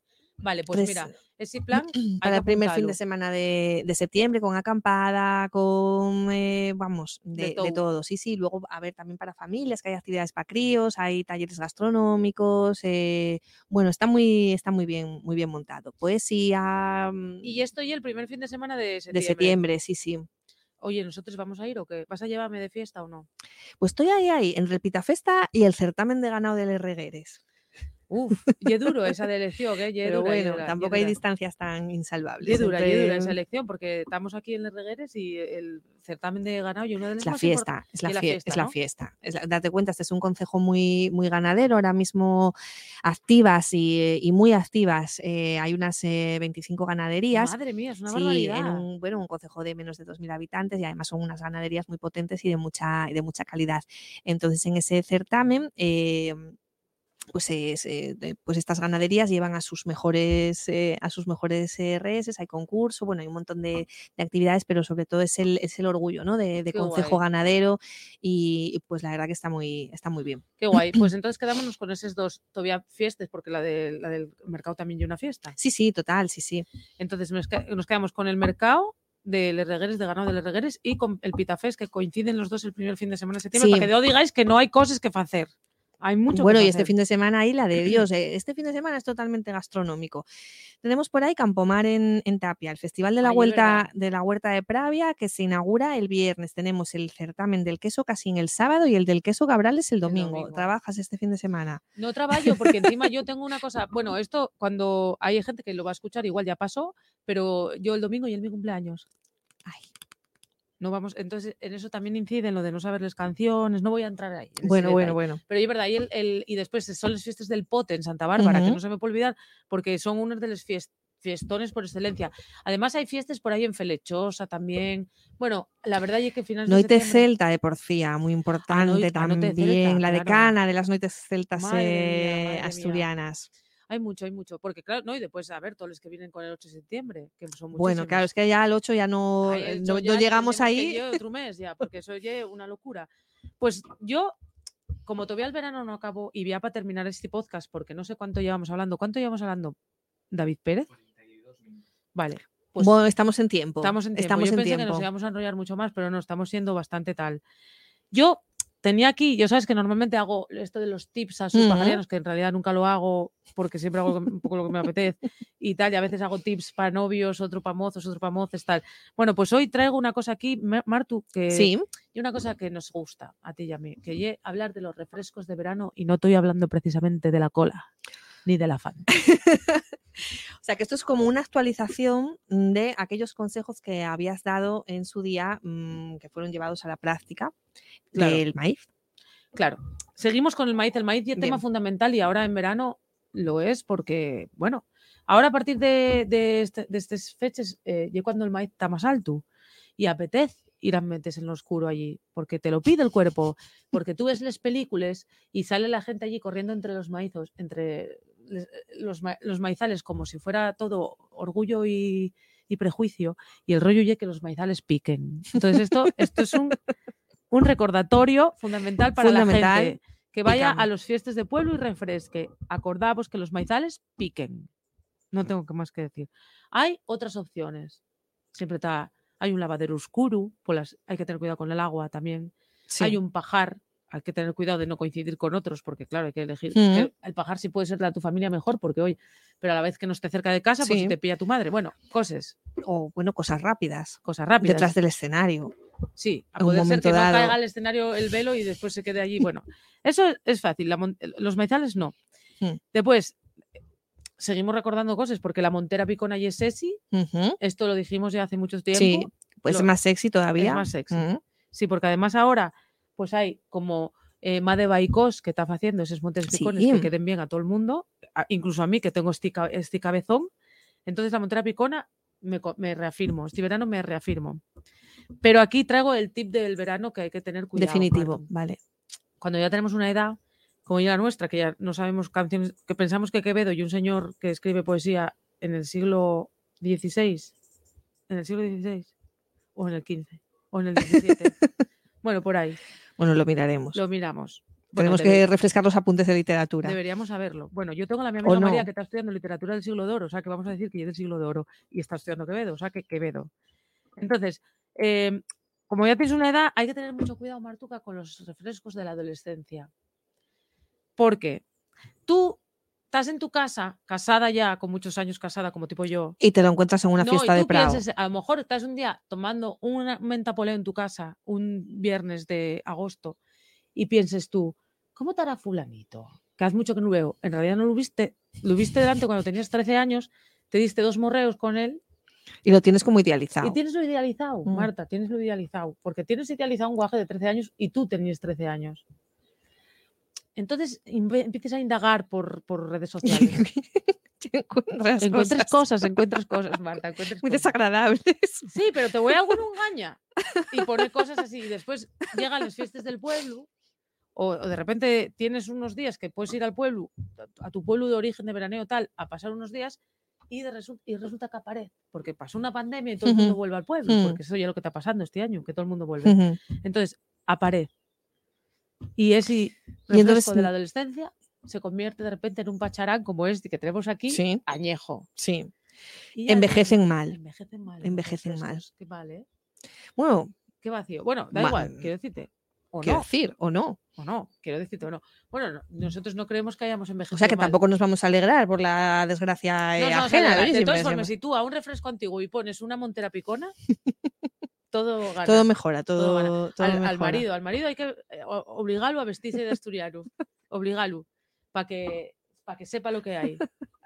Vale, pues Tres- mira, ese plan. hay para el primer fin de semana de, de septiembre, con acampada, con, eh, vamos, De de, de todo. Sí, sí. Luego, a ver, también para familias, que hay actividades para críos, hay talleres gastronómicos. eh, bueno, está muy, está muy bien, muy bien montado. Poesía mm, Y esto y el primer fin de semana de de septiembre. septiembre, sí, sí. Oye, ¿nosotros vamos a ir o qué? ¿Vas a llevarme de fiesta o no? Pues estoy ahí, ahí, entre el Pitafesta y el certamen de ganado de Regueres. Uf, y duro esa de elección, ¿eh? Ye Pero dura, bueno, dura, tampoco hay distancias tan insalvables. Y dura, y dura esa entre- elección, porque estamos aquí en Les Regueres y el certamen de ganado y una de las Es la más fiesta, es la, fiesta, es la ¿no? fiesta. Es la- date cuenta, este es un concejo muy, muy ganadero, ahora mismo activas y, y muy activas. eh, hay unas eh, 25 ganaderías. Madre mía, es una Sí, en barbaridad. un, bueno, un concejo de menos de 2.000 habitantes y además son unas ganaderías muy potentes y de mucha, y de mucha calidad. Entonces, en ese certamen, eh, pues, es, eh, de- pues estas ganaderías llevan a sus mejores, eh, a sus mejores RS, hay concurso, bueno, hay un montón de, de actividades, pero sobre todo es el, es el orgullo ¿no? de, de guay. ganadero y, y, pues la verdad que está muy, está muy bien. Qué guay. Pues entonces quedámonos con esos dos todavía fiestas, porque la, de, la del mercado también hay una fiesta. Sí, sí, total, sí, sí. Entonces nos, que- nos quedamos con el mercado de Les Regueres, de ganado de Les Regueres y con el Pitafest, que coinciden los dos el primer fin de semana de septiembre, Sí. para que no digáis que no hay cosas que hacer. Hay mucho Bueno, que y este fin de semana ahí la de Dios. eh, Este fin de semana es totalmente gastronómico. Tenemos por ahí Campomar en, en Tapia, el Festival de la, Ay, Vuelta, de la Huerta de Pravia, que se inaugura el viernes. Tenemos el certamen del queso Casín el sábado y el del queso Cabrales el El domingo. domingo. ¿Trabajas este fin de semana? No trabajo porque encima yo tengo una cosa, bueno, esto cuando hay gente que lo va a escuchar igual ya pasó, pero yo el domingo y el mi cumpleaños. Ay. No vamos, entonces en eso también incide en lo de no saberles canciones, no voy a entrar ahí. en Bueno, bueno, bueno. Pero es verdad, y, el, el- y después son las fiestas del Pote en Santa Bárbara, que no se me puede olvidar, porque son unas de las fies- fiestones por excelencia. Además hay fiestas por ahí en Felechosa también. Bueno, la verdad es que finales Noite Celta de Porcía, muy importante Noite- a Noite también. Celta, la claro. decana de las noites celtas mía, eh, mía. Hay mucho, hay mucho. Porque claro, no, y después, a ver, todos los que vienen con el 8 de septiembre, que son Bueno, claro, muchísimos. es que ya al 8 ya no, Ay, eh, eso no, ya no llegamos ahí. ir otro mes ya, porque eso es una locura. Pues yo, como todavía el verano no acabó, y ya para terminar este podcast, porque no sé cuánto llevamos hablando. ¿Cuánto llevamos hablando? David Pérez. Vale. Pues bueno, estamos en tiempo. estamos en tiempo. Estamos yo en pensé que nos íbamos a enrollar mucho más, pero no, estamos siendo bastante tal. Yo tenía aquí, yo sabes que normalmente hago esto de los tips a sus pajarianos, que en realidad nunca lo hago porque siempre hago un poco lo que me apetece y tal, y a veces hago tips para novios, otro para mozos, otro para moces, tal. Bueno, pues hoy traigo una cosa aquí, Ma- Martu, que Sí, y una cosa que nos gusta a ti y a mí, que es hablar de los refrescos de verano y no estoy hablando precisamente de la cola ni de la fan. O sea que esto es como una actualización de aquellos consejos que habías dado en su día, mm, que fueron llevados a la práctica Claro. del maíz. Claro, seguimos con el maíz. El maíz y el tema fundamental y ahora en verano lo es porque, bueno, ahora a partir de, de, este- de estas fechas, eh, ya cuando el maíz está más alto y apetece ir a meterse en lo oscuro allí, porque te lo pide el cuerpo, porque tú ves las películas y sale la gente allí corriendo entre los maizos, entre los, ma- los maizales como si fuera todo orgullo y, y prejuicio y el rollo ya que los maizales piquen. Entonces esto, esto es un, un recordatorio fundamental para la gente que vaya a los fiestas de pueblo y refresque. Acordamos que los maizales piquen. No tengo que más que decir. Hay otras opciones. Siempre está, hay un lavadero oscuro, pues las- hay que tener cuidado con el agua también. Sí. Hay un pajar, hay que tener cuidado de no coincidir con otros, porque claro, hay que elegir. Que el pajar sí puede ser de tu familia mejor, porque hoy, pero a la vez que no esté cerca de casa, pues Sí. si te pilla tu madre. Bueno, cosas, O bueno, cosas rápidas. cosas rápidas. Detrás del escenario. Sí, a poder ser que no dado. caiga al escenario el velo y después se quede allí. Bueno, eso es fácil. la los maizales no. Hmm. Después, seguimos recordando cosas porque la montera picona y es sexy. Esto lo dijimos ya hace mucho tiempo. Sí, pues es lo- más sexy todavía. más sexy. Ujú. Sí, porque además ahora pues hay como eh, Made by Cos que está haciendo esos montes picones que Sí. queden bien a todo el mundo, a- incluso a mí que tengo este, este cabezón. Entonces la montera picona me, me reafirmo, este verano me reafirmo. Pero aquí traigo el tip del verano que hay que tener cuidado. Definitivo, vale. Cuando ya tenemos una edad, como ya la nuestra, que ya no sabemos canciones, que pensamos que Quevedo y un señor que escribe poesía en el siglo XVI, en el siglo XVI, o en el XV, o en el XVII. bueno, por ahí. Bueno, lo miraremos. Lo miramos. Bueno, Tenemos que refrescar los apuntes de literatura. Deberíamos saberlo. Bueno, yo tengo la mi O amiga María que está estudiando literatura del siglo de oro, o sea que vamos a decir que yo del siglo de oro y está estudiando Quevedo, o sea que Quevedo. Entonces, eh, como ya tienes una edad, hay que tener mucho cuidado, Martuca, con los refrescos de la adolescencia. Porque tú estás en tu casa, casada ya, con muchos años casada, como tipo yo, Y te lo encuentras en una no, fiesta y de tú Prado. pienses, a lo mejor estás un día tomando una mentapoleo en tu casa, un viernes de agosto, y pienses tú, ¿cómo te hará fulanito? Que hace mucho que no lo veo. En realidad no lo viste, lo viste delante cuando tenías 13 años, te diste dos morreos con él Y lo tienes como idealizado. y tienes lo idealizado, Mm. Marta, tienes lo idealizado, porque tienes idealizado un guaje de 13 años y tú tenías 13 años. Entonces empieces a indagar por, por redes sociales. Encuentras encuentras cosas cosas, encuentras cosas, Marta. Encuentras muy cosas. desagradables. Sí, pero te voy a alguno engaña y pone cosas así. Y después llegan las fiestas del pueblo o, o de repente tienes unos días que puedes ir al pueblo, a- tu pueblo de origen de veraneo tal, a pasar unos días y, de resu- y resulta que aparece, porque pasó una pandemia y todo el mundo Ujú. vuelve al pueblo, Mm. porque eso ya es lo que está pasando este año, que todo el mundo vuelve. Ujú. Entonces, aparece. Y ese Y entonces, de la adolescencia se convierte de repente en un pacharán como este que tenemos aquí, Sí, añejo. sí. Y Envejecen mal. Envejecen mal. Envejecen mal. refrescos, Qué mal, ¿eh? Bueno, Qué vacío. Bueno, da Ma- igual, quiero decirte. O quiero no, decir, o no. o no, quiero decirte o no. Bueno, no, nosotros no creemos que hayamos envejecido O sea que mal. tampoco nos vamos a alegrar por la desgracia eh, No a ajena. oye, De todas formas, si tú a un refresco antiguo y pones una montera picona, todo gana. todo mejora, todo todo, gana. todo al, marido, al marido hay que eh, obligarlo a vestirse de asturiano. obligarlo. Para que, para que sepa lo que hay.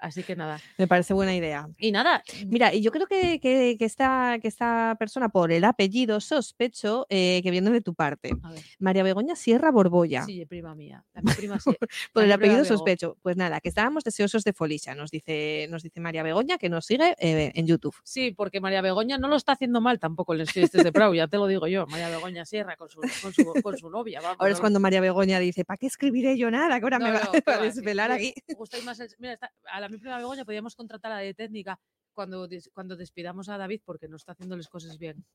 Así que nada. Me parece buena idea. Y nada, Mira, y yo creo que, que, que esta, que esta persona, por el apellido, sospecho eh, que viene de tu parte. María Begoña Sierra Borbolla. sí, prima mía. La mi prima sí. por el la apellido Bego. sospecho. Pues nada, que estábamos deseosos de Folicia, nos dice, nos dice María Begoña, que nos sigue eh, en YouTube. Sí, porque María Begoña no lo está haciendo mal tampoco en las fiestas de Prau, ya te lo digo yo. María Begoña Sierra con su, con su, con su novia. Ahora es cuando María Begoña dice, ¿para qué escribiré yo nada? Que ahora no, me va, no, a sí, desvelar aquí. mira, está- a la mi prima Begoña podíamos contratarla de técnica cuando, cuando despidamos a David porque no está haciendo las cosas bien.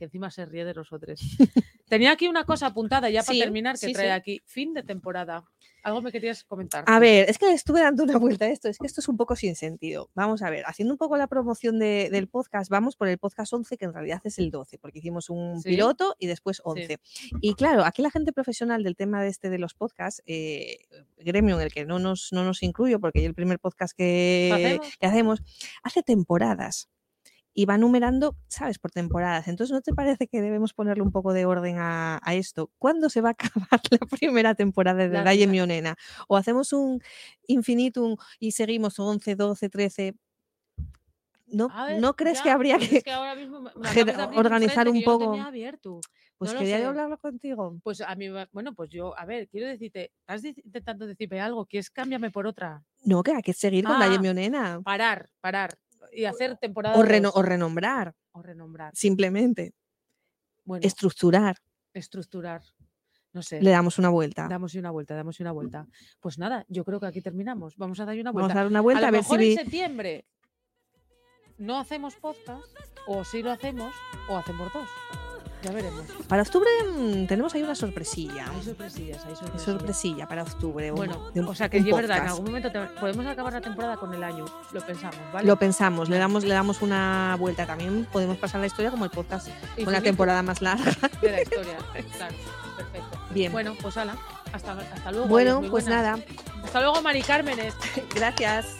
Que encima se ríe de nosotros. Tenía aquí una cosa apuntada ya para Sí, terminar que sí, trae sí. aquí. Fin de temporada. Algo me querías comentar. A ver, es que estuve dando una vuelta a esto, es que esto es un poco sin sentido. Vamos a ver, haciendo un poco la promoción de- del podcast, vamos por el podcast 11, que en realidad es el 12, porque hicimos un piloto y después 11. Y claro, aquí la gente profesional del tema de este de los podcasts, eh, gremio en el que no nos, no nos incluyo, porque el primer podcast que ¿Hacemos? que hacemos, hace temporadas. Y va numerando, ¿sabes? Por temporadas. Entonces, ¿no te parece que debemos ponerle un poco de orden a, a esto? ¿Cuándo se va a acabar la primera temporada de la- Mionena? ¿O hacemos un infinitum y seguimos 11, 12, 13? ¿No, ver, ¿no crees ya, que habría que es ahora mismo me- organizar frente un yo poco? tenía abierto. Pues no quería hablarlo contigo. Pues a mí, bueno, pues yo, a ver, quiero decirte, estás intentando decirme algo, que es cámbiame por otra. No, que hay que seguir con la Ah, Yemionena. Parar, parar. Y hacer temporada O, reno- dos, o renombrar, o renombrar. simplemente. Bueno, Estructurar. estructurar. No sé. Le damos una vuelta. Damos una vuelta, damos una vuelta. Pues nada, yo creo que aquí terminamos. Vamos a dar una Vamos vuelta. a dar una vuelta a ver si mejor en septiembre no hacemos podcast, o sí lo hacemos, o hacemos dos. Ya veremos. Para octubre mm, tenemos ahí una sorpresilla. Hay sorpresillas, hay sorpresillas. sorpresilla para octubre. Bueno, un- o sea que es verdad, en algún momento te- podemos acabar la temporada con el año. Lo pensamos, ¿vale? Lo pensamos, le damos, le damos una vuelta. También podemos pasar la historia como el podcast Y con la temporada más larga. de la historia. Claro, perfecto. Bien. Bueno, pues ala, hasta, hasta luego. Bueno, pues buenas. nada. Hasta luego, Mari Cármenes. Gracias.